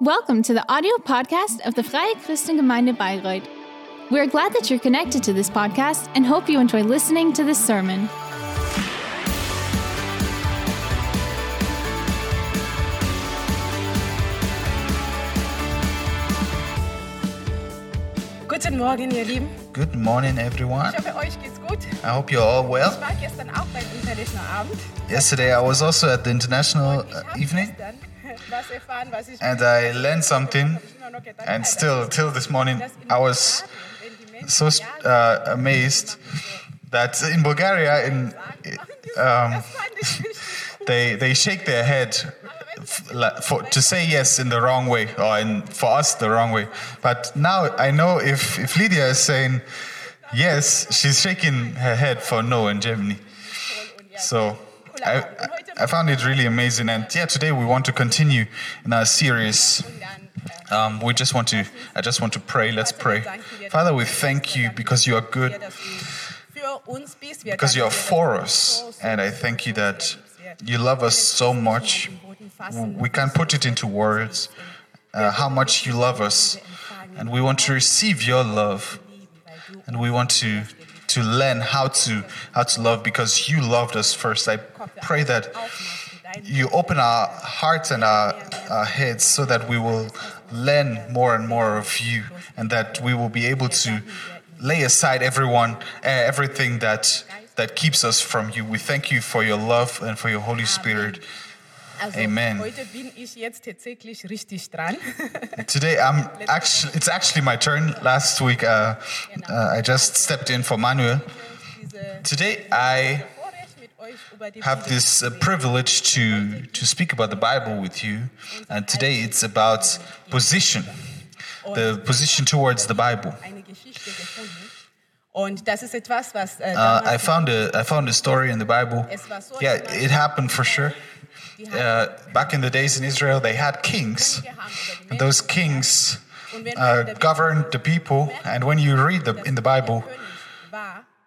Welcome to the audio podcast of the Freie Christengemeinde Bayreuth. We're glad that you're connected to this podcast and hope you enjoy listening to this sermon. Guten Morgen, ihr Lieben. Good morning, everyone. Ich hoffe, euch geht's gut. I hope you're all Ich well. war gestern auch beim International Abend. Yesterday, I was also at the international uh, evening gestern and I learned something. And still, till this morning, I was so uh, amazed that in Bulgaria, in um, they they shake their head for, to say yes in the wrong way, or in, for us the wrong way. But now I know if if Lydia is saying yes, she's shaking her head for no in Germany. So I, I found it really amazing. And yeah, today we want to continue in our series. Um, we just want to, I just want to pray. Let's pray. Father, we thank you because you are good, because you are for us. And I thank you that you love us so much. We can't put it into words uh, how much you love us. And we want to receive your love. And we want to, to learn how to, how to love because you loved us first. I pray that you open our hearts and our, our heads so that we will learn more and more of you and that we will be able to lay aside everyone uh, everything that that keeps us from you we thank you for your love and for your holy spirit Also, Amen. heute bin ich jetzt tatsächlich richtig dran. today i'm actually it's actually my turn last week uh, uh, i just stepped in for manuel today i Vorrecht mit euch über die have this uh, privilege to to speak about the Bible with you, and today it's about position, the position towards the Bible. eine Geschichte gefunden. Und das ist etwas, was äh, Uh, I found a I found a story in the Bible. Yeah, it happened for sure. Uh, back in the days in Israel, they had kings, and those kings uh, governed the people. And when you read the, in the Bible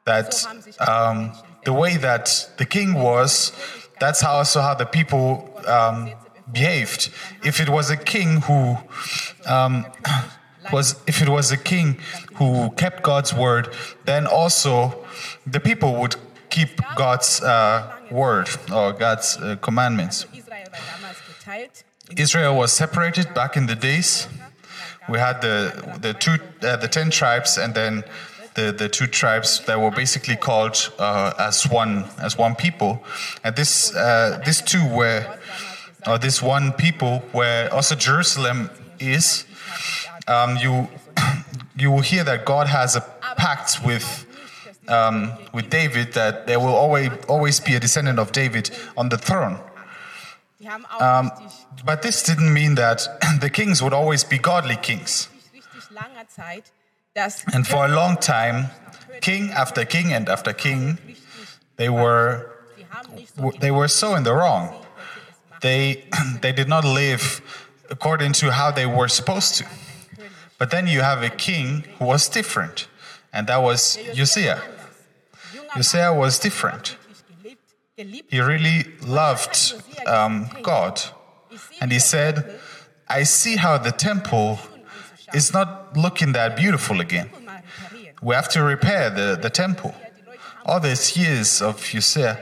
that um, the way that the king was, that's how also how the people um, behaved. If it was a king who um, was, if it was a king who kept God's word, then also the people would keep God's uh, word or God's uh, commandments. Israel was separated back in the days. We had the the two uh, the ten tribes, and then the, the two tribes that were basically called uh, as one as one people. And this uh, these two were, or this one people, where also Jerusalem is. Um, you you will hear that God has a pact with um, with David that there will always always be a descendant of David on the throne. Um, but this didn't mean that the kings would always be godly kings. And for a long time, king after king and after king, they were they were so in the wrong. They they did not live according to how they were supposed to. But then you have a king who was different, and that was Josiah. Josiah was different. He really loved um, God. And he said, I see how the temple is not looking that beautiful again. We have to repair the, the temple. All these years of Hosea,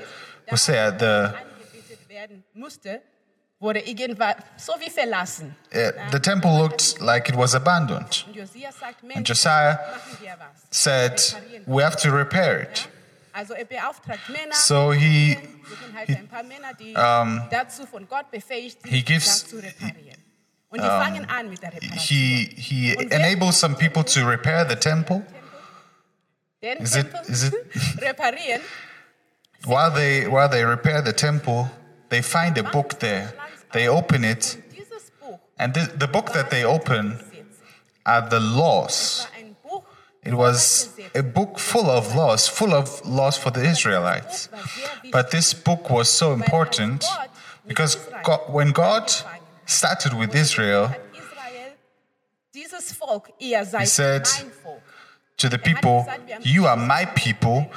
Hosea the, uh, the temple looked like it was abandoned. And Josiah said, We have to repair it. Also er beauftragt Männer, So he, suchen halt ein paar Männer, die dazu von Gott befähigt sind, he gives- das zu reparieren. Und die fangen an mit der Reparation. he, he enables some people to repair the temple. Is it, is it, while they, while they repair the temple, they find a book there. They open it, and the, the book that they open are the laws. War ein Buch, It was a book full of laws, full of laws for the Israelites. But this book was so important because God, when God started with Israel, hat Israel dieses Volk, ihr seid said, to the people, You are my people.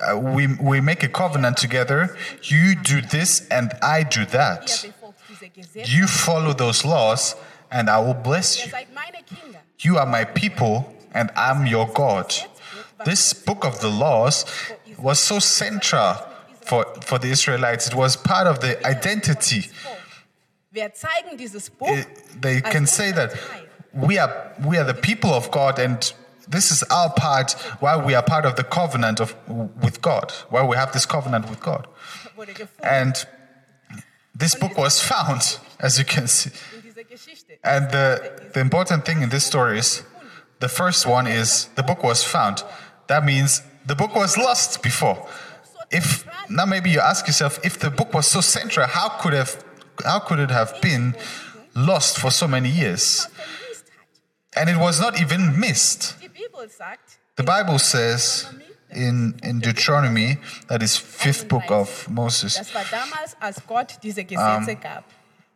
Uh, we, we make a covenant together. You do this and I do that. befolgt diese Gesetze You follow those laws and I will bless you. seid meine Kinder. You are my people, and I'm your God. This book of the laws was so central for, for the Israelites. It was part of the identity. It- they can say that we are we are the people of God, and this is our part. Why we are part of the covenant of with God. Why we have this covenant with God. And this book was found, as you can see. And the, the important thing in this story is the first one is the book was found. That means the book was lost before. If now maybe you ask yourself if the book was so central, how could have how could it have been lost for so many years? And it was not even missed. The Bible says in, in Deuteronomy, that is fifth book of Moses,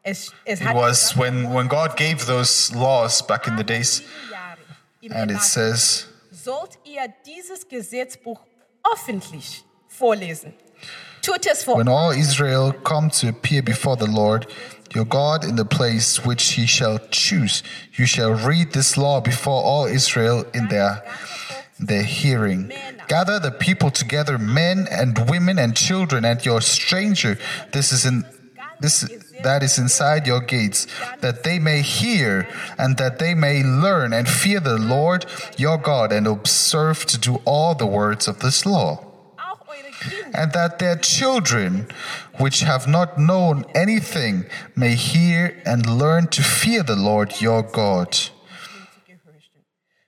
es it was when, when God gave those laws back in the days, and it says, sollt ihr dieses Gesetzbuch öffentlich vorlesen. Tut es vor When all Israel come to appear before the Lord your God in the place which he shall choose, you shall read this law before all Israel in their, their hearing. Gather the people together, men and women and children, and your stranger. This is in this that is inside your gates, that they may hear and that they may learn and fear the Lord your God and observe to do all the words of this law auch eure Kinder. and that their children, which have not known anything, may hear and learn to fear the Lord your God,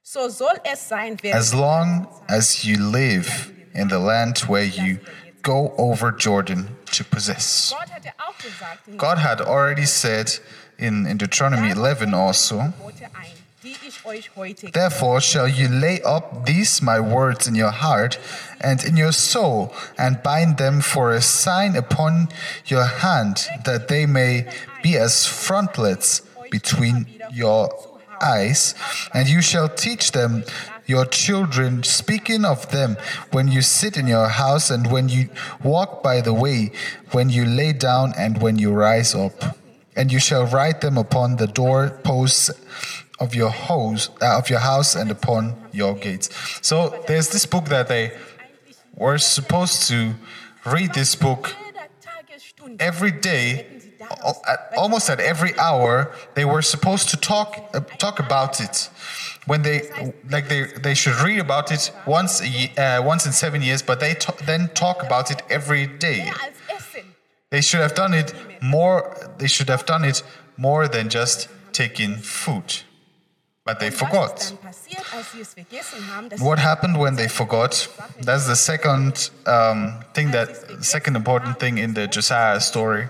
So soll es sein, wer as long as you live in the land where you go over Jordan to possess. Gott hatte auch gesagt, in God had already said in, in Deuteronomy 11 also, Gebote ein, die ich euch heute Therefore shall you lay up these my words in your heart and in your soul, and bind them for a sign upon your hand, that they may be as frontlets between your eyes. And you shall teach them your children, speaking of them when you sit in your house, and when you walk by the way, when you lay down, and when you rise up. And you shall write them upon the doorposts of your house, uh, of your house, and upon your gates. So there's this book that they were supposed to read this book every day, almost at every hour. They were supposed to talk uh, talk about it. When they like they they should read about it once a uh, once in seven years, but they then talk about it every day. mehr als Essen. They should have done it more. They should have done it more than just taking food, but they forgot. ist dann passiert, als sie es vergessen haben, dass What happened when they forgot? That's the second um, thing that second important thing in the Josiah story.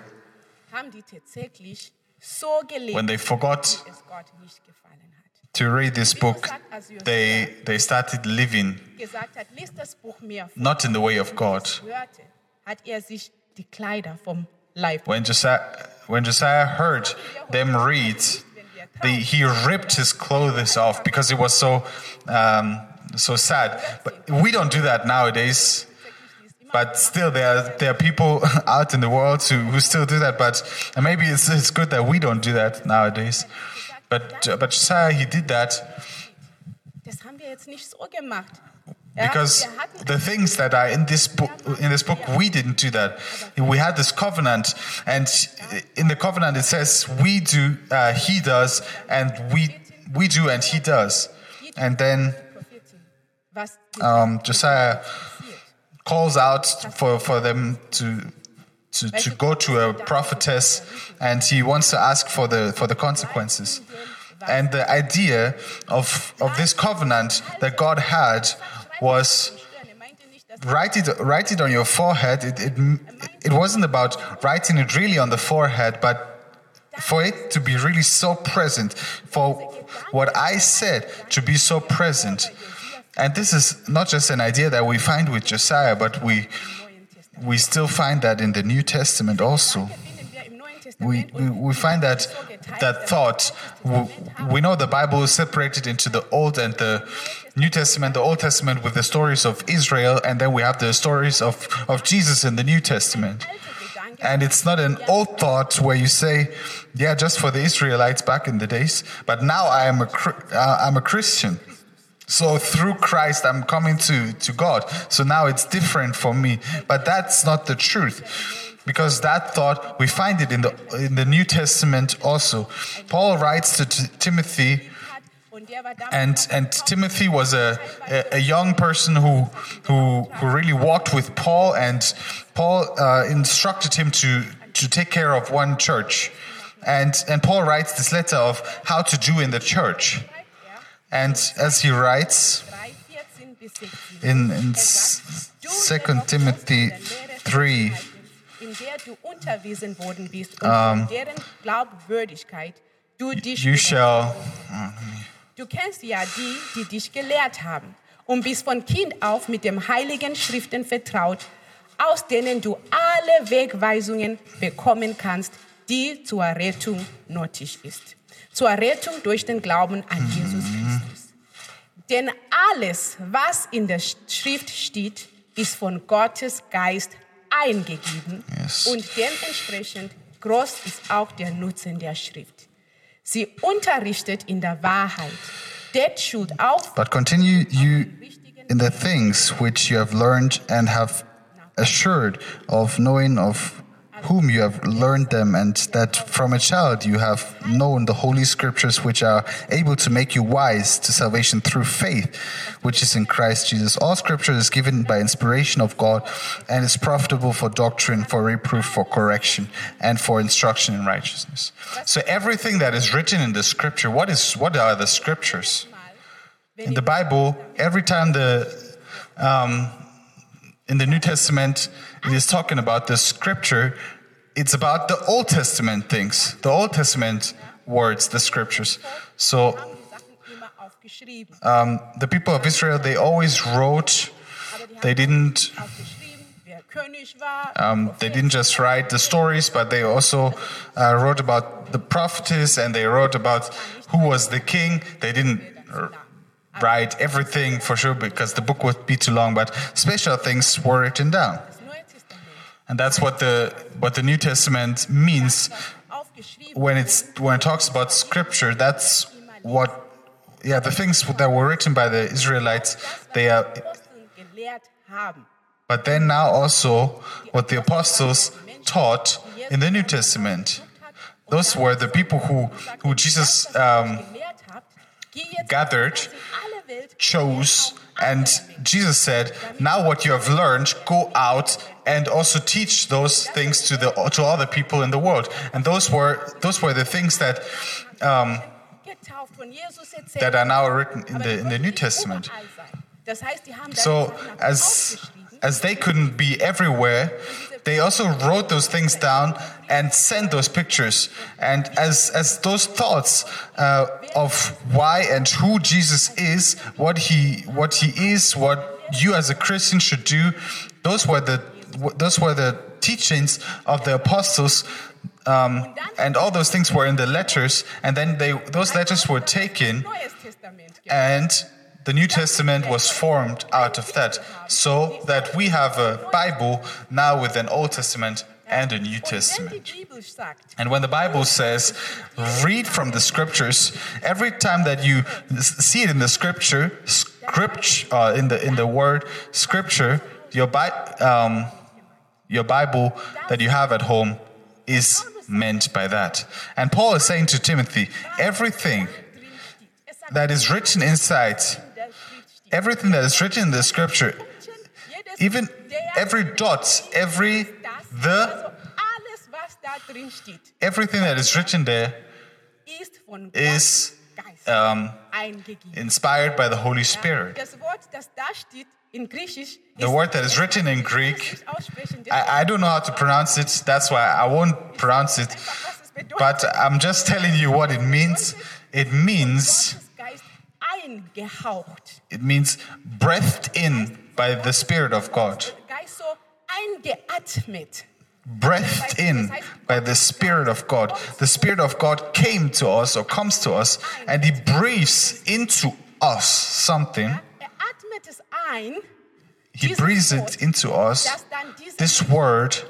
haben die tatsächlich so gelebt, When they forgot to read this book, they they started living not in the way of God. When Josiah when Josiah heard them read, the, he ripped his clothes off because it was so um, so sad. But we don't do that nowadays. But still, there are, there are people out in the world who, who still do that. But maybe it's, it's good that we don't do that nowadays. But but Josiah he did that Das haben wir jetzt nicht so gemacht. Because the things that are in this book in this book we didn't do that we had this covenant and in the covenant it says we do uh, he does and we we do and he does and then um, josiah calls out for, for them to to, to go to a prophetess and he wants to ask for the for the consequences. And the idea of of this covenant that god had was meinte nicht, dass write it write it on your forehead. It, it it wasn't about writing it really on the forehead but for it to be really so present for what i said to be so present. And this is not just an idea that we find with josiah but we we still find that in the new testament also we, we, we find that that thought we, we know the bible is separated into the old and the new testament the old testament with the stories of israel and then we have the stories of, of jesus in the new testament And it's not an old thought where you say, yeah, just for the Israelites back in the days, but now I am a, uh, I'm a Christian. So through Christ, I'm coming to, to God. So now it's different for me. But that's not the truth. Because that thought, we find it in the, in the New Testament also. Paul writes to T- Timothy, and and Timothy was a, a, a young person who who who really walked with Paul, and Paul uh, instructed him to to take care of one church, and and Paul writes this letter of how to do in the church, and as he writes 3, 14 bis 16. in in Er sagt, du, Second jedoch Timothy sollst in der Lehre three. festhalten, in der du unterwiesen worden bist und von deren Glaubwürdigkeit du dich You über- shall Du kennst ja die, die dich gelehrt haben und bist von Kind auf mit dem heiligen Schriften vertraut, aus denen du alle Wegweisungen bekommen kannst, die zur Rettung nötig ist. Zur Rettung durch den Glauben an Jesus Christus. Denn alles, was in der Schrift steht, ist von Gottes Geist eingegeben Yes. und dementsprechend groß ist auch der Nutzen der Schrift. Sie unterrichtet in der Wahrheit, deckt Schuld auf, But continue you in the things which you have learned and have assured of knowing of whom you have learned them, and that from a child you have known the holy scriptures which are able to make you wise to salvation through faith, which is in Christ Jesus. All scripture is given by inspiration of God and is profitable for doctrine, for reproof, for correction, and for instruction in righteousness. So everything that is written in the scripture, what is what are the scriptures? in the Bible, every time the um, in the New Testament it is talking about the scripture, it's about the Old Testament things, the Old Testament words, the scriptures. So um, the people of Israel, they always wrote. They didn't. Um, they didn't just write the stories, but they also uh, wrote about the prophetess and they wrote about who was the king. They didn't write everything for sure because the book would be too long, but special things were written down. And that's what the what the New Testament means when it's when it talks about scripture. That's what yeah the things that were written by the Israelites. They are, but then now also what the apostles taught in the New Testament. Those were the people who who Jesus um, gathered, chose, and Jesus said, "Now what you have learned, go out and also teach those things to the to the people in the world." And those were those were the things that um, that are now written in the in the New Testament. So as as they couldn't be everywhere, they also wrote those things down and sent those pictures. And as as those thoughts uh, of why and who Jesus is, what he what he is, what you as a Christian should do, those were the those were the teachings of the apostles. Um, and all those things were in the letters, and then they those letters were taken and the New Testament was formed out of that, so that we have a Bible now with an Old Testament and a New Testament. And when the Bible says, read from the scriptures, every time that you see it in the scripture, script, uh, in the in the word scripture, your Bi- um, your Bible that you have at home is meant by that. And Paul is saying to Timothy, everything that is written inside, everything that is written in the scripture, even every dot, every the, everything that is written there is um, inspired by the Holy Spirit. Das Wort, das da steht in Griechisch, The word that is written in Greek, es nicht aussprechen, I, I don't know how to pronounce it, that's why I won't pronounce it, was es bedeutet. but I'm just telling you what it means. It means, Gottes Geist eingehaucht. it means breathed in by the Spirit of God. Geist so eingeatmet. breathed in by the Spirit of God. The Spirit of God came to us or comes to us and He breathes into us something. Er atmet es ein, He breathes it into us. das dann diese This word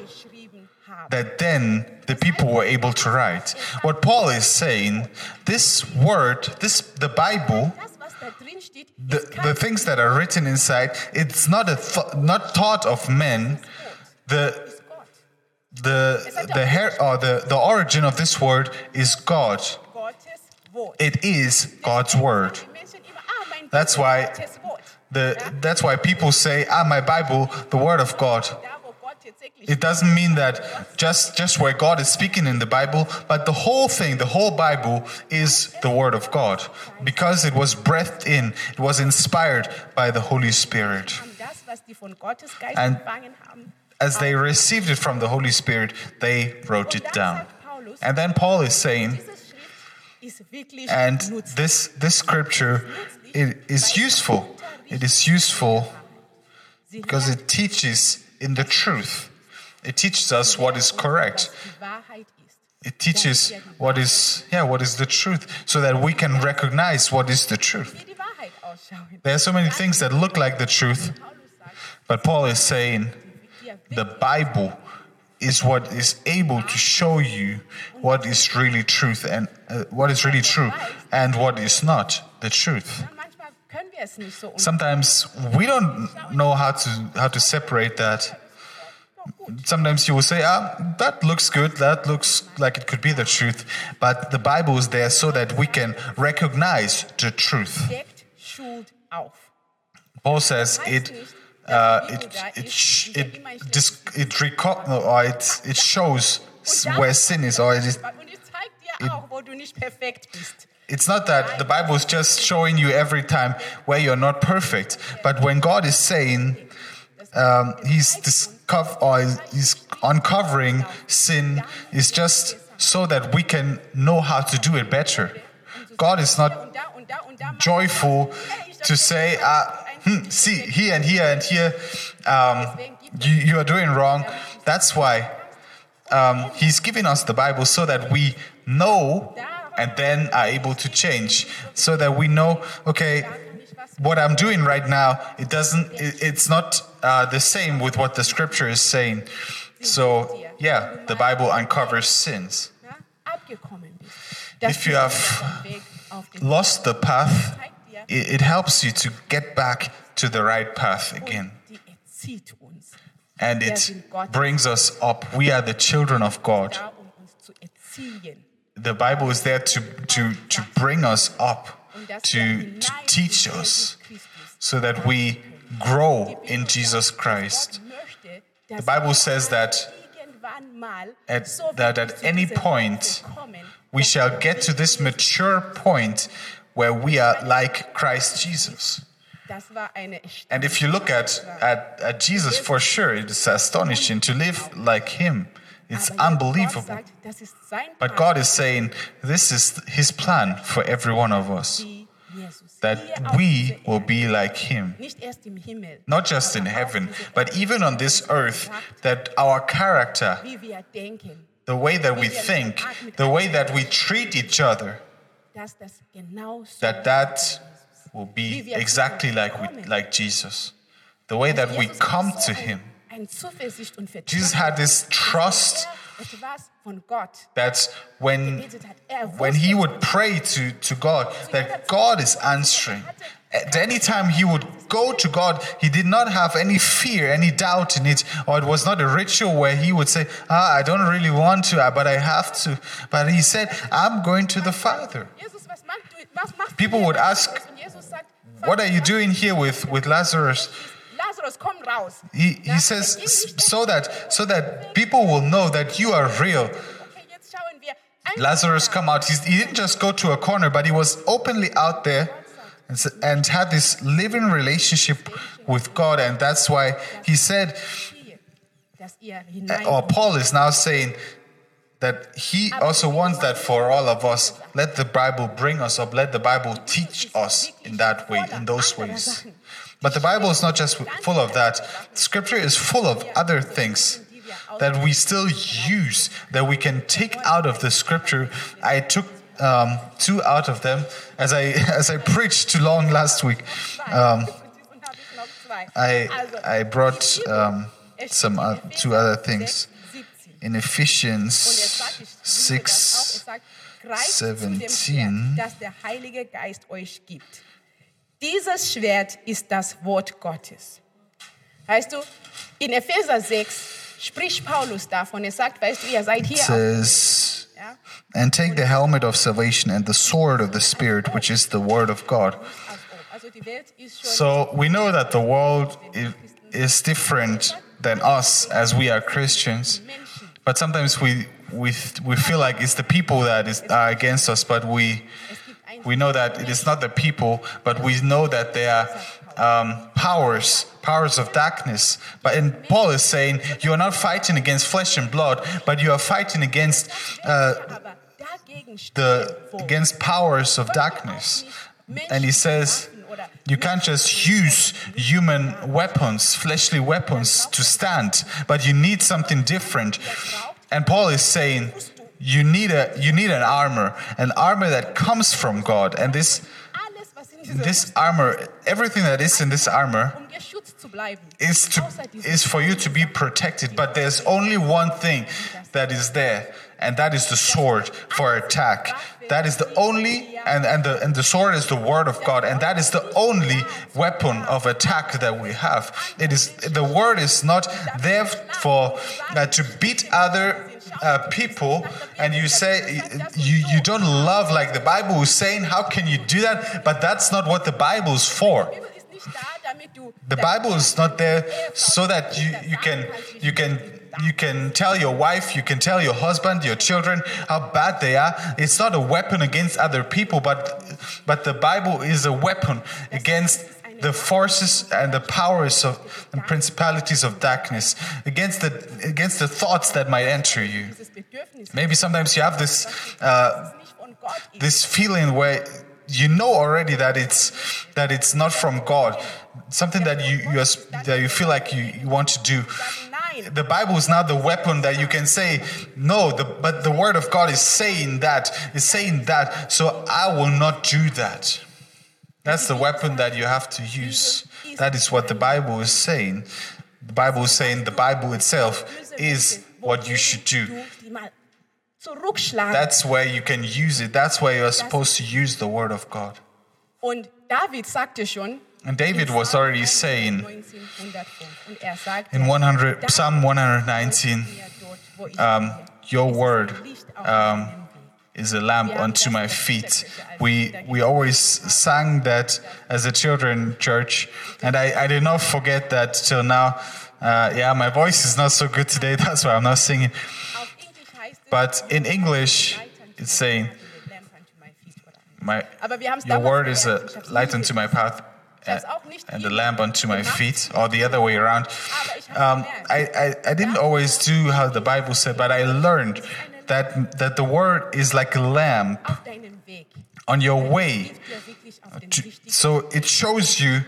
that then the people were able to write. What Paul is saying, this word, this the Bible, Das, was da drin steht, the, the things that are written inside, it's not a th- not thought of men. The the the hair or the, the origin of this word is God. It is God's word. Die Menschen immer, ah, That's why. The that's why people say, "Ah, my Bible, the word of God." It doesn't mean that just just where God is speaking in the Bible, but the whole thing, the whole Bible is the word of God because it was breathed in, it was inspired by the Holy Spirit. And. As they received it from the Holy Spirit, they wrote it down. And then Paul is saying, and this this scripture is useful. It is useful because it teaches in the truth. It teaches us what is correct. It teaches what is yeah, what is the truth so that we can recognize what is the truth. There are so many things that look like the truth, but Paul is saying the Bible is what is able to show you what is really truth and uh, what is really true and what is not the truth. Sometimes we don't know how to how to separate that. Sometimes you will say, "Ah, that looks good. That looks like it could be the truth," but the Bible is there so that we can recognize the truth. deckt, schult auf. Paul says it. Uh, it it it it reco- or it it shows where sin is, or it is. Und It's not that the Bible is just showing you every time where you're not perfect, but when God is saying um, He's discover or He's uncovering sin, is just so that we can know how to do it better. God is not joyful to say, uh, hmm, see, here and here and here, um, you, you are doing wrong. That's why um, He's giving us the Bible so that we know and then are able to change. So that we know, okay, what I'm doing right now, it doesn't, it, it's not uh, the same with what the scripture is saying. So, yeah, the Bible uncovers sins. If you have Lost the path, it, it helps you to get back to the right path again. And it brings us up. We are the children of God. Da, uns zu erziehen. The Bible is there to, to, to bring us up, to, to teach us, so that we grow in Jesus Christ. The Bible says that at, that at any point we shall get to this mature point where we are like Christ Jesus. Das war eine And if you look at, at, at Jesus, for sure, it's astonishing to live like him. It's Aber jetzt Gott unbelievable. sagt, das ist sein But God is saying this is his plan for every one of us. That we will be like him. Nicht erst im Himmel, Not just in heaven, but even on this earth, that our character, wie wir denken, the way that we think, the way that we treat each other, dass das genau so that that will be exactly like we, like Jesus. The way that we come to him. Ein Zuversicht und Vertrauen, Jesus had this trust dass etwas von Gott that when when he would pray to, to God, that God is answering. At any time he would go to God, he did not have any fear, any doubt in it, or it was not a ritual where he would say, Ah, I don't really want to, but I have to. But he said, I'm going to the Father. Jesus, was machst du, was machst du People would ask, Lazarus? Und Jesus sagt, What are you doing here with, with Lazarus? Lazarus, komm raus. He, he says, so that, so that people will know that you are real. Okay, jetzt schauen wir. Lazarus come out. He's, he didn't just go to a corner, but he was openly out there and, and had this living relationship with God. And that's why he said, Hier, dass ihr hinein or Paul is now saying that he also wants that for all of us. Let the Bible bring us up. Let the Bible teach us in that way, in those ways. But the Bible is not just full of that. Scripture is full of other things that we still use, that we can take out of the Scripture. I took um, two out of them as I as I preached too long last week. Um. I I brought um, some uh, two other things. in Ephesians sagt, ich Dieses Schwert ist das Wort Gottes. Weißt du, in Epheser 6 spricht Paulus davon. Er sagt, weißt du, ihr seid hier says. And take the helmet of salvation and the sword of the Spirit, which is the word of God. als ob. Also die Welt ist schon So we know that the world is different than us as we are Christians. But sometimes we, we, we feel like it's the people that is, are against us, but we, we know that it is not the people, but we know that they are um, powers, powers of darkness. But and Paul is saying you are not fighting against flesh and blood, but you are fighting against uh, the against powers of darkness. And he says you can't just use human weapons, fleshly weapons to stand, but you need something different. And Paul is saying you need a you need an armor, an armor that comes from God. And this alles, was in dieser this armor, everything that is in this armor um geschützt zu bleiben, is to is for you to be protected. But there's only one thing that is there, and that is the sword for attack. That is the only and, and the and the sword is the word of God, and that is the only weapon of attack that we have. It is the word is not there for uh, to beat other uh, people and you say you, you don't love like the bible is saying how can you do that but that's not what the bible is for the Bible is not there so that you, you can you can you can tell your wife, you can tell your husband, your children how bad they are. It's not a weapon against other people, but but the Bible is a weapon against the forces and the powers of and principalities of darkness, against the against the thoughts that might enter you. Maybe sometimes you have this uh, this feeling where you know already that it's that it's not from God, something that you you that you feel like you, you want to do. The Bible is not the weapon that you can say no, the, but the Word of God is saying that is saying that. So I will not do that. That's the weapon that you have to use. That is what the Bible is saying. The Bible is saying the Bible itself is what you should do. du die mal zurückschlagen. That's where you can use it. That's where you're supposed to use the word of God. Und David sagte schon, And David was already saying 1905, und sagte, in 100, Psalm 119, "Mir dort, wo ich um, Your word ein Licht auf um, Weg." Is a lamp unto my feet. We we always sang that as a children church, and I, I did not forget that till now. Uh, yeah, my voice is not so good today. That's why I'm not singing. Auf Englisch heißt es, But in English, it's saying, my feet oder- "My Aber wir haben es your word is a gelernt. Ich hab's light unto my path." Ich hab's auch nicht and the lamp unto my feet, or the other way around. Hab's Um. I, I, I didn't always do how the Bible said, but I learned that that the word is like a lamp auf deinem Weg. on your way. Hilft dir wirklich auf den To- so it shows you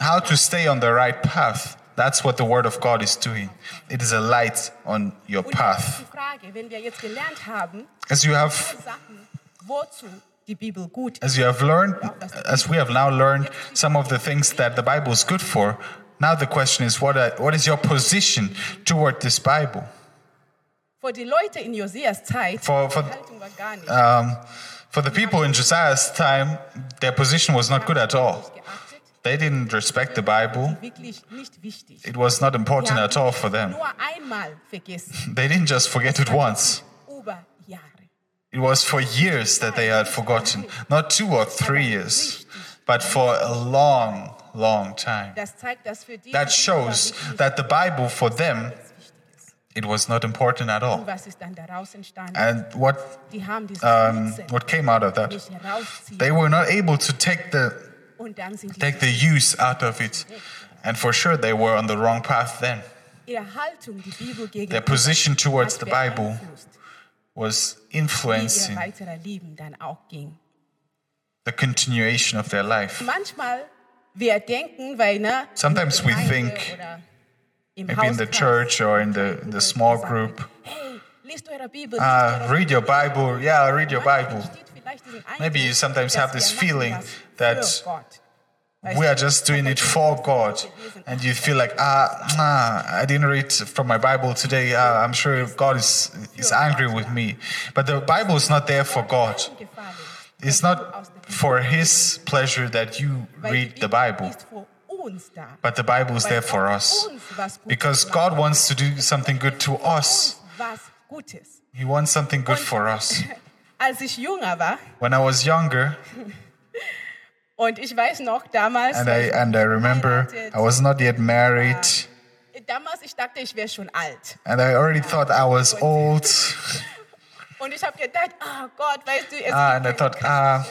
how to stay on the right path. That's what the word of God is doing. It is a light on your Und jetzt ist path. die Frage, wenn wir jetzt gelernt haben, As you have Sachen, wozu die Bibel gut ist. as you have learned, as we have now learned some of the things that the Bible is good for, now the question is what, are, what is your position toward this Bible? Die Leute in Josias Zeit, For- for- die Haltung war gar nicht. Um, for the people in Josiah's time, their position was not good at all. They didn't respect the Bible. wirklich nicht wichtig. It was not important at all for them. Nur einmal vergessen, They didn't just forget it once. It was for years that they had forgotten. Not two or three years, but for a long, long time. Das zeigt, dass für die That shows that the Bible for them, it was not important at all. Und was ist dann daraus entstanden? And what, Die haben diese um, what came out of that? They were not able to take the, Und dann sind die take the use out of it. And for sure, they were on the wrong path then. ihre Haltung, die Bibel gegen Their position towards the Bible was influencing weiterer Leben dann auch ging. the continuation of their life. Manchmal wir denken, weil ne, Sometimes we think, Maybe in the church or in the, in the small group. Hey, lest eure Bibel. Uh, read your Bible. Yeah, read your Bible. entsteht vielleicht diesen Eindruck, Maybe you sometimes have this feeling that- we are just doing it for God, and you feel like, ah, ah I didn't read from my Bible today. Ah, I'm sure God is is angry with me. But the Bible is not there for God. It's not for His pleasure that you read the Bible. But the Bible is there for us because God wants to do something good to us. He wants something good for us. Als ich jünger war, When I was younger, und ich weiß noch damals, and I and I remember I was not yet married, damals ich dachte, ich wäre schon alt. and I already thought I was old. Und ich habe gedacht, ah Gott, weißt du, es Ah, and I thought, ah.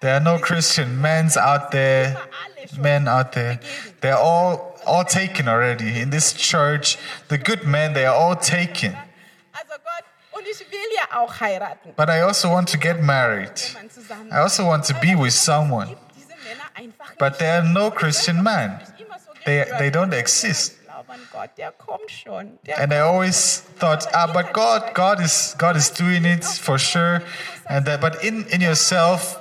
There are no Christian men's out there, men out there. They're all all taken already in this church. The good men, they are all taken. But I also want to get married. I also want to be with someone. But there are no Christian men. They they don't exist. And I always thought, ah, but God, God is God is doing it for sure. And that, but in in yourself,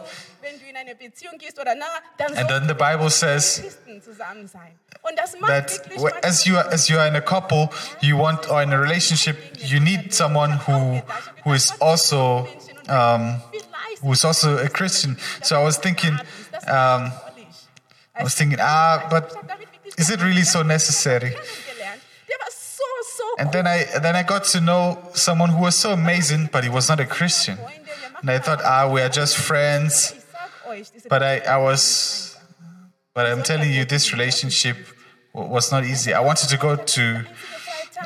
Beziehung gehst oder dann and then the Bible says Christen zusammen sein. Und das that as you are, as you are in a couple, you want or in a relationship, you need someone who who is also um, who is also a Christian. So I was thinking, um, I was thinking, ah, but is it really so necessary? kennengelernt. Der war so, so And then I then I got to know someone who was so amazing, but he was not a Christian. Freunde, wir machen And I thought, ah, we are just friends. But I, I was, but I'm telling you, this relationship was not easy. I wanted to go to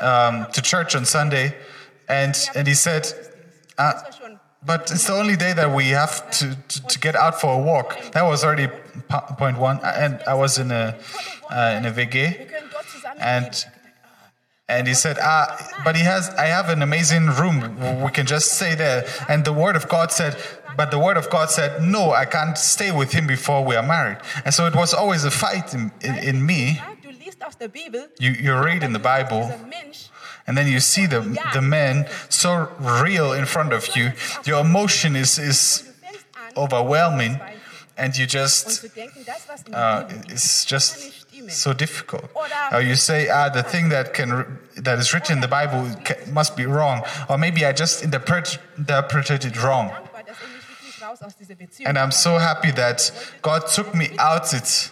um, to church on Sunday, and and he said, uh, but it's the only day that we have to, to, to get out for a walk. That was already point one, and I was in a uh, in a WG, and. And he said, ah, but he has, I have an amazing room. We can just stay there. And the word of God said, but the word of God said, no, I can't stay with him before we are married. And so it was always a fight in, in, in me. You, you read in the Bible, and then you see the, the man so real in front of you. Your emotion is, is overwhelming, and you just uh, it's just so difficult. Or you say, ah, the thing that can that is written in the Bible must be wrong, or maybe I just interpret, interpreted it wrong. dankbar, dass mich wirklich raus aus dieser Beziehung And I'm so happy that God took me out it,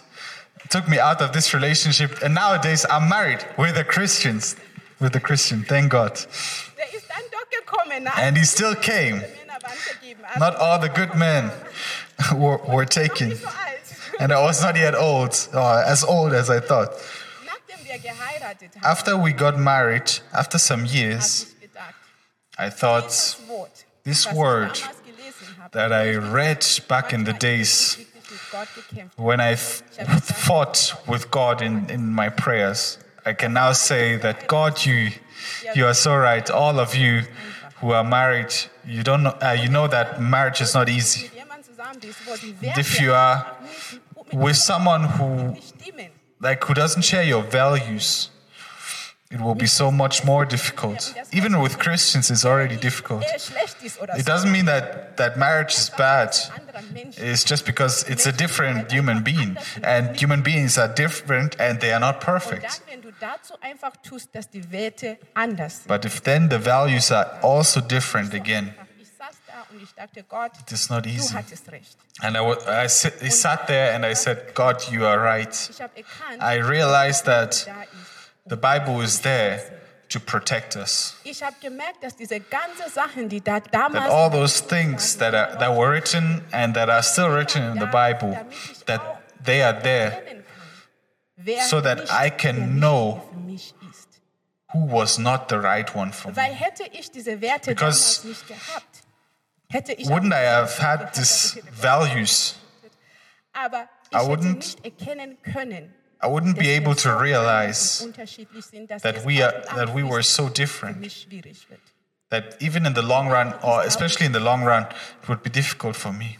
took me out of this relationship, and nowadays I'm married with a Christian, with a Christian. Thank God. Der ist dann doch gekommen, nach And he still came. Männer waren vergeben. Also Not all the good men were, were taken, nicht so alt. And I was not yet old, or as old as I thought. After we got married, after some years, I thought this word that I read back in the days when I fought with God in, in my prayers, I can now say that God, you, you are so right. All of you who are married, you don't know, uh, you know that marriage is not easy. If you are with someone who like who doesn't share your values, it will be so much more difficult. Even with Christians, it's already difficult. It doesn't mean that, that marriage is bad. It's just because it's a different human being. And human beings are different and they are not perfect. But if then the values are also different again, it is not easy. And I, I, sit, I sat there and I said, God, you are right. I realized that the Bible is there to protect us. Ich habe gemerkt, dass diese ganzen Sachen, die da That all those things that, are, that were written and that are still written in the Bible, that they are there kennen kann, wer so that I can know für mich ist. who was not the right one for me. Weil hätte ich diese Werte Because damals nicht gehabt, hätte ich Wouldn't I have had these values? aber ich I wouldn't- nicht erkennen können, I wouldn't be able to realize unterschiedlich sind, dass that we are that we were so different. mich schwierig wird. That even in the long run, or especially in the long run, it would be difficult for me.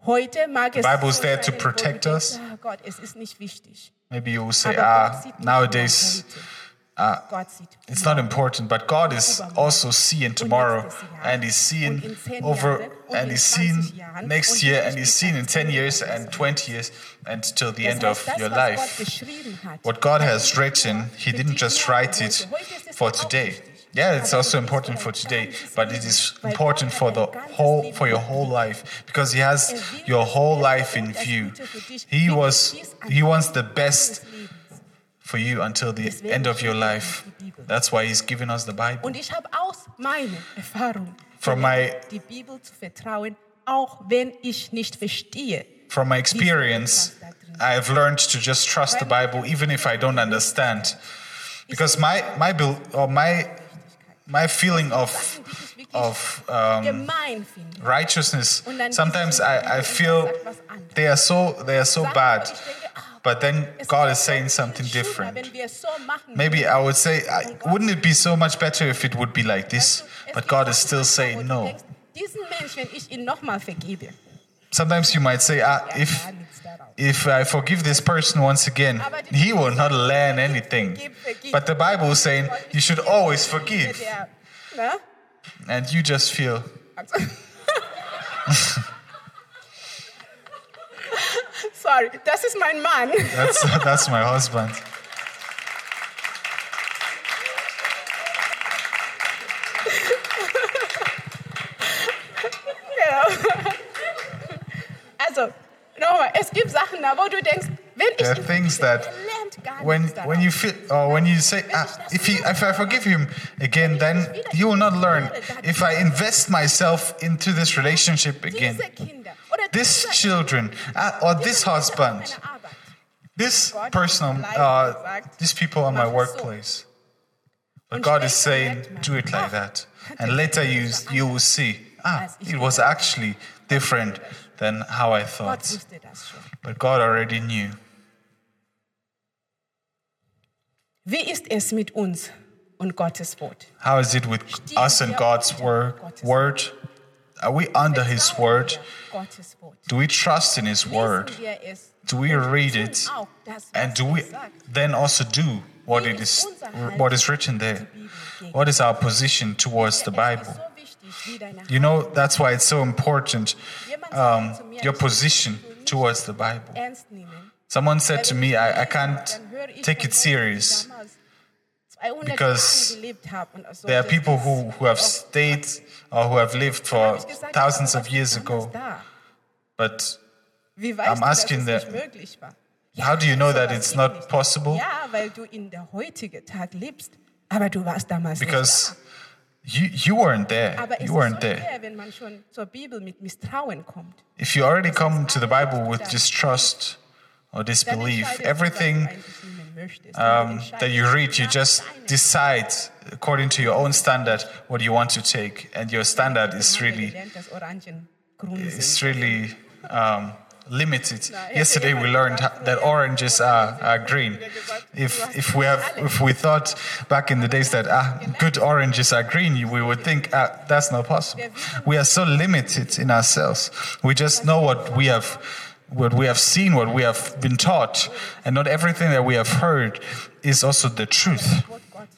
Es Bible is there to sein, wo du protect us. "Ah Gott, es ist nicht wichtig. Maybe you will say, ah, nowadays Ah, heute. It's not important, but God is also seeing tomorrow, and He's seeing over, and He's seeing next year, and He's seeing in 10 years and 20 years, and till the end of your life. What God has written, He didn't just write it for today. Yeah, it's also important for today, but it is important for the whole for your whole life because he has your whole life in view. He was he wants the best for you until the end of your life. That's why he's given us the Bible. Und ich habe aus meiner Erfahrung From my die Bibel zu vertrauen, auch wenn ich nicht verstehe. from my experience, I've learned to just trust the Bible even if I don't understand. Because my my or my my feeling of of um, righteousness sometimes I, I feel they are so they are so bad but then god is saying something different. Wenn wir es so machen, maybe i would say I, wouldn't it be so much better if it would be like this? but god is still saying no. diesen Mensch, wenn ich ihn nochmal vergebe, sometimes you might say ah, if da liegt's darauf. if i forgive this person once again he will not learn anything. but the bible is saying you should always forgive and you just feel Sorry, das ist mein Mann. that's that's my husband Genau. Also, nochmal, es gibt Sachen da, wo du denkst, wenn ich There are things that when when you feel or when you say ah, if he if I forgive him again, then he will not learn. If I invest myself into this relationship again, this children or this husband, this person, uh, these people on my workplace. But God is saying, do it like that, and later you you will see ah, it was actually different than how I thought. wusste das schon. But God already knew. Wie ist es mit uns und Gottes Wort? How is it with us and God's word? Word? Are we under His word? Do we trust in His word? Lesen wir es Do we read it? And do we then also do what it is, what is written there? What is our position towards the Bible? so wichtig, wie deine You know, that's why it's so important, um, sagte zu mir, your position towards the Bible. Someone said to me, I, I can't Dann höre ich take it serious. Damals 200 because Jahre gelebt haben und so. There are people who, who have stayed or who have lived for habe ich gesagt, thousands of years ago. But I'm asking es the- nicht möglich war? how do you know that it's not possible? Ja, weil du in der heutigen Tag lebst, aber du warst damals Because you, you weren't there. es You weren't there. schwer, wenn man schon zur Bibel mit Misstrauen kommt. If you already come to the Bible with distrust or disbelief, entscheidest du, was du everything um, that you read, you just decide according to your own standard what you want to take, and your standard is really sind. really um, limited. Yesterday we learned that oranges are, are green. If if we have if we thought back in the days that ah, good oranges are green, we would think ah, that's not possible. We are so limited in ourselves. We just know what we have. What we have seen, what we have been taught, and not everything that we have heard is also the truth.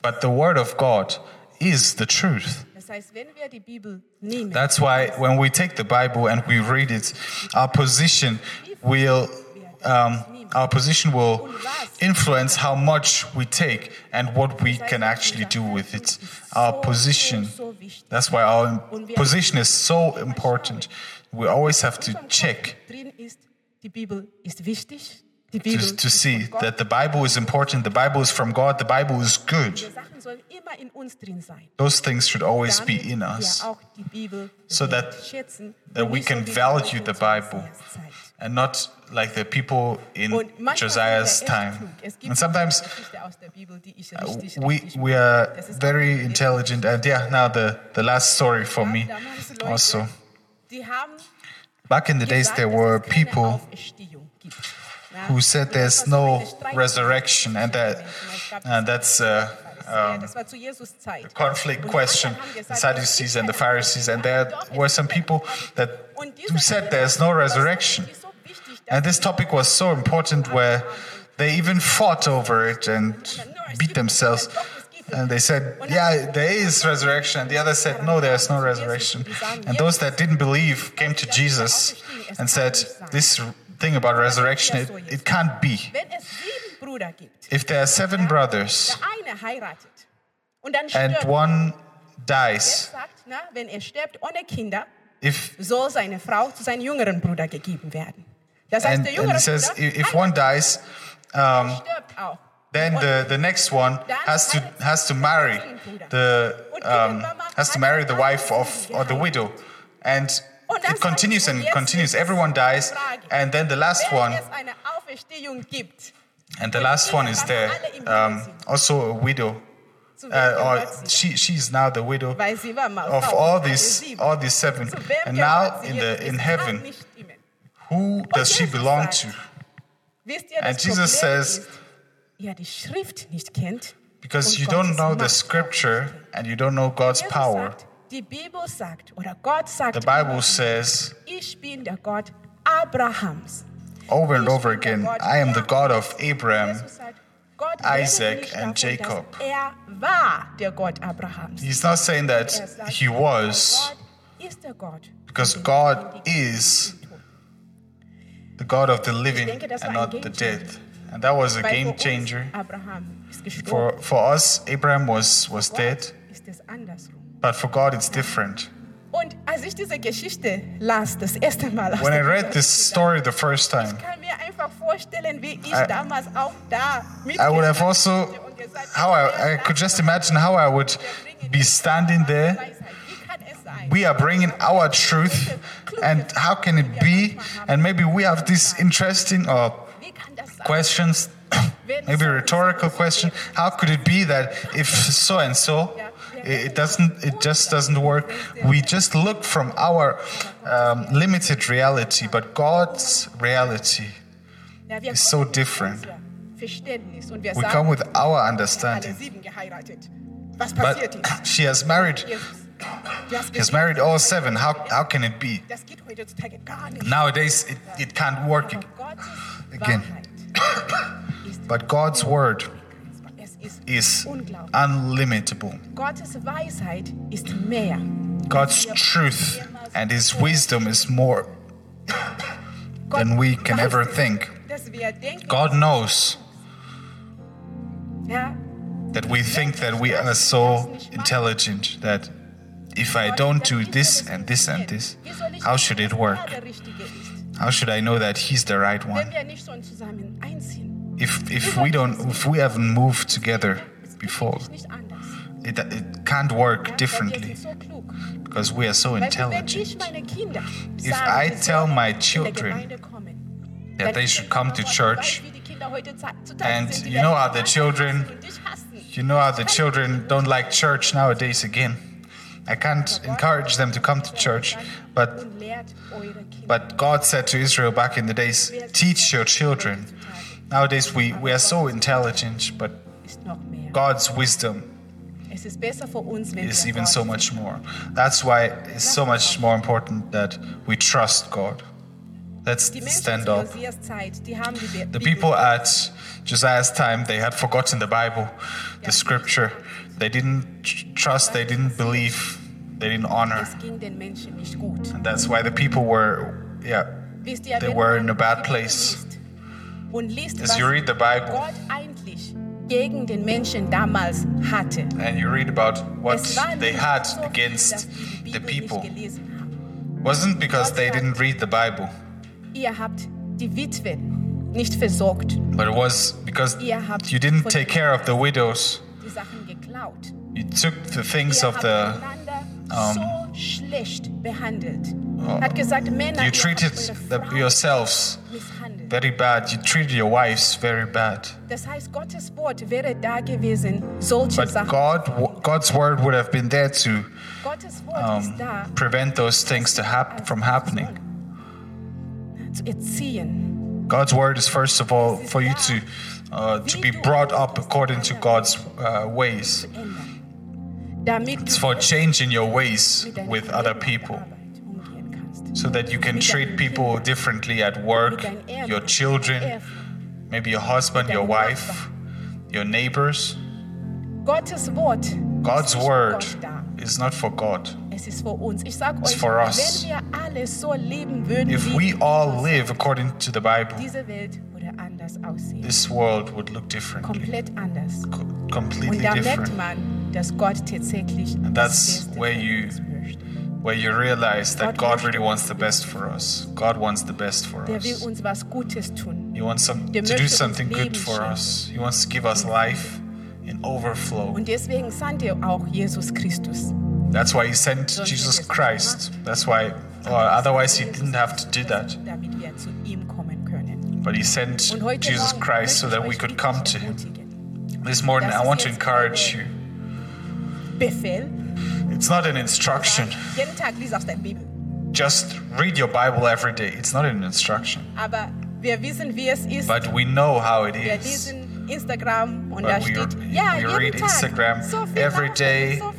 But the Word of God is the truth. Das heißt, wenn wir die Bibel nehmen, That's why when we take the Bible and we read it, our position will um, our position will influence how much we take and what we can actually do with it. Our position. That's why our position is so important. We always have to check die Bibel ist wichtig. Die to, Bibel to ist see that the Bible is important. The Bible is from God. The Bible is good. Die Sachen sollen immer in uns drin sein. Those things should always be in us. auch die Bibel So that- that we can value the Bible. And not like the people in Josiah's sind wir echt time. klug. Es gibt And sometimes eine Geschichte aus der Bibel, die ich uh, we we are very intelligent, and yeah, now the the last story for me also. Back in the days, there were people Auferstehung gibt. Ja, who said there's no resurrection, and that and that's a, um, zu Jesus Zeit. conflict question. The Sadducees and the Pharisees, and there were some people that who said there's no resurrection. ist so wichtig, dass And this topic was so important where they even fought over it and beat themselves. And they said, Yeah, there is resurrection. The other said, No, there's no resurrection. And those that didn't believe came to Jesus and said, This thing about resurrection, it, it can't be. Wenn es sieben Brüder gibt, If there are seven brothers der eine heiratet und dann and one dies, sagt, na, wenn stirbt ohne Kinder, if soll seine Frau zu seinem jüngeren Bruder gegeben werden. Das heißt, and, der and jüngere it says Bruder if one dies, um. Then the, the next one has to has to marry the um, has to marry the wife of or the widow, and it continues and continues. Everyone dies, and then the last one and the last one is there, um, also a widow. Uh, or sie she she's now the widow of all these all these seven, and now in the in heaven, who does she belong to? And Jesus says- ihr die Schrift nicht kennt. Because you don't know the scripture and you don't know God's power. die Bibel sagt, oder Gott sagt, The Bible says ich bin der Gott Abrahams. over and over again, I am the God of Abraham. Jesus sagt, Gott Isaac and Jacob. Er war der Gott Abrahams. He's not saying Er that he was, Gott ist der Gott. because God is the God of the living and not the dead. And that was a game changer. Abraham ist gestorben. For, for us, Abraham was, was dead, Gott ist es andersrum. but for God, it's different. Und als ich diese Geschichte las, das erste Mal, When I read this story the first time, ich kann mir einfach vorstellen, wie ich I- damals auch da I would have also, mitgestanden und gesagt, how I, I could just imagine how I would be standing there Weisheit. Wie kann es sein? we are bringing our truth and how can it be and maybe we have this interesting oh, or Wie kann das sein? questions maybe rhetorical question how could it be that if so and so it doesn't it just doesn't work we just look from our um, limited reality but god's reality is so different. unserem Verständnis und wir we come with our understanding sieben geheiratet. Was passiert but she has married Jesus, du hast he has married all seven how, how can it be Das geht heutzutage gar nicht. nowadays it, it can't work Again. But god's word is unlimitable. Gottes Weisheit ist mehr. God's truth and His wisdom is more than we can ever think. Dass wir denken, God knows that we think that we are so intelligent that if I don't do this and this and this, wie soll ich how should it work? Wer der Richtige ist, How should I know that He's the right one? wir nicht schon zusammen einziehen? If if we don't, if we haven't moved together before, Ist nicht anders. it, it can't work differently sind so klug. because we are so Weißt du, wenn ich intelligent. If I tell my children That they should come to church, And And you know how the children- You know how the children don't like church nowadays again. I can't encourage them to come to church, but but God said to Israel back in the days, teach your children. Nowadays we, we are so intelligent, but God's wisdom is even so much more. That's why it's so much more important that we trust God. Let's stand up. The people at Josiah's time, they had forgotten the Bible, the scripture. They didn't trust, they didn't believe, they didn't honor. Es ging den Menschen nicht gut. And that's why the people were, yeah, They were in a bad place. liest Und liest, As you read the Bible gegen den Menschen damals hatte. and you read about what they had against the people, nicht gelesen haben. wasn't because they didn't read the Bible, Ihr habt die Witwen nicht versorgt, but it was because you didn't take care of the widows. You took the things of the einander so schlecht behandelt. Hat gesagt, Männer, you treated the, yourselves very bad. You treated your wives very bad. Das heißt, Gottes Wort wäre da gewesen, solche But God, God's word would have been there to um, prevent those things to hap- from happening. God's word is first of all for you to uh, to be brought up according to God's uh, ways. It's for changing your ways with other people, so that you can treat people differently at work, Mit deinen Erben, your children, maybe your husband, your wife, your neighbors. God's ist nicht für word is not for God. Es ist für uns. Ich sag It's euch, wenn wir alle so leben würden, If we all live according to the Bible, diese Welt würde anders aussehen. this world would look differently, Komplett anders. co- Und completely da merkt different. man, dass Gott tatsächlich And das that's Beste where you-. Where you realize that God really wants the best for us. God wants the best for us. uns was Gutes tun. He wants some, to do something good for us. He wants to give us life in overflow. Und deswegen sandte auch Jesus Christus. That's why he sent Jesus Christ. That's why, or otherwise he didn't have to do that. Damit wir zu ihm kommen können. But he sent Jesus Christ so that we could come to him. This morning, I want to encourage you. It's not an instruction. Jeden Tag lies aus der Bibel. Just read your Bible every day. It's not an instruction. Aber wir wissen, wie es ist. But we know how it is. Instagram und da But we- steht, ja, we read Instagram so every day. So.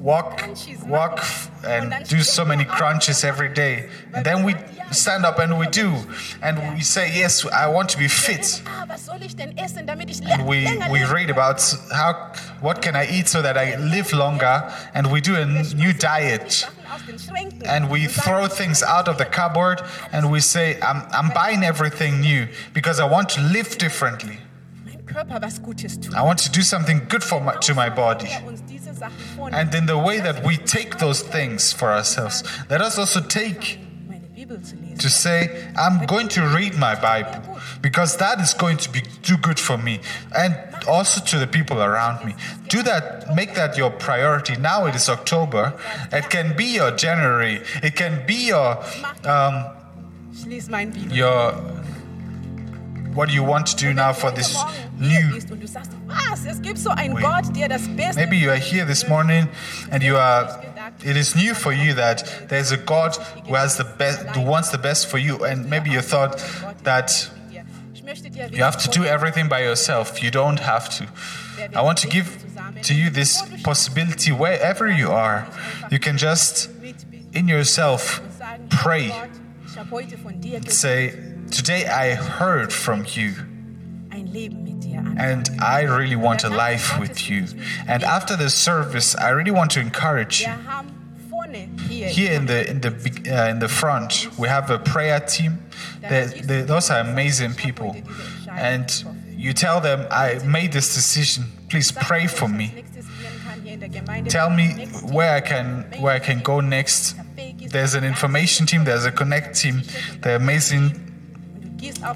Walk, walk, and do so many crunches every day. And then we stand up and we do. And we say, Yes, I want to be fit. Was soll ich denn essen, damit ich And we, we read about how what can I eat so that I live longer and we do a new diet Sachen aus den Schränken and we throw things out of the cupboard and we say I'm, I'm buying everything new because I want to live differently mein Körper was Gutes tun. I want to do something good for my, to my body Uns diese Sachen vornimmt. and in the way that we take those things for ourselves let us also take meine Bibel zu lesen. to say I'm going to read my Bible because that is going to be too good for me and also to the people around me. Do that, make that your priority. Now it is October. It can be your January. It can be your um, Ich lese mein Bibel. your what do you want to do now for this new. Liest und du sagst, was? Es gibt so einen Wait. Gott, der das Beste Maybe you are here this morning and you are. It is new for you that there's a God who has the best, who wants the best for you, and maybe you thought that Ich möchte dir You have to do everything by yourself. You don't have to. I want to give to you this possibility wherever you are. You can just, in yourself, pray. Gott, ich habe heute von dir gehört, Say, Today I heard from you, ein Leben mit dir an. and I really want a life with you. And after the service, I really want to encourage you. Wir haben vorne hier, Here in the in the uh, in the front, we have a prayer team. They, they, those are amazing people, and you tell them, "I made this decision. Please pray for me. nächstes dienen kann hier in der Gemeinde. Tell me where I can where I can go next." There's an information team. There's a connect team. They're amazing Du gehst auf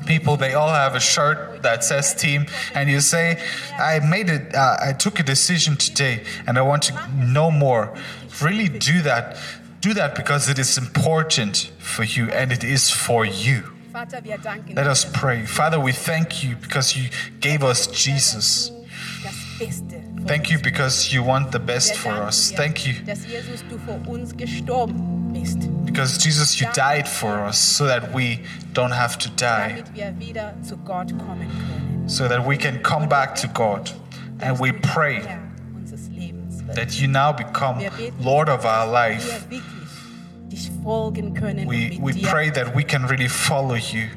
people. They all have a shirt that says team, and you say, "I made it. Uh, I took a decision today, and I want to know more." Really do that. Do that because it is important for you, and it is for you. Let us pray. Father, we thank you because you gave us Jesus. Thank you because you want the best for us. Thank you Dass Jesus, du für uns gestorben bist, because Jesus, you died for us so that we don't have to die, damit wir wieder zu Gott kommen können. so that we can come back to God. And we Dass du der pray Herr unseres Lebens wirst. that you now become Lord of our life. wirklich dich folgen können We, we pray that we can really follow you,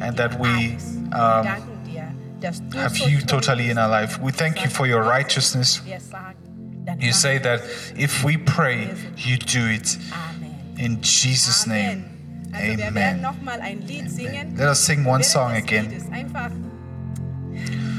and that we, um, wir danken dir, dass du have you totally in our life. We thank you for your righteousness. Dann You say that if we pray, you do it. In Jesus' name, Also wir werden amen. nochmal ein Lied singen. Let us sing one song again. Einfach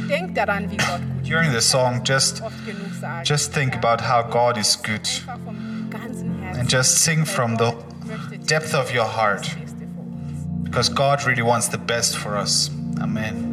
denk daran, wie Gott gut During the song, er just genug sagen. just think about how God is good Einfach vom ganzen Herzen. and just sing from the Gott möchte dir depth of your heart das Beste für uns. because God really wants the best for us. Amen.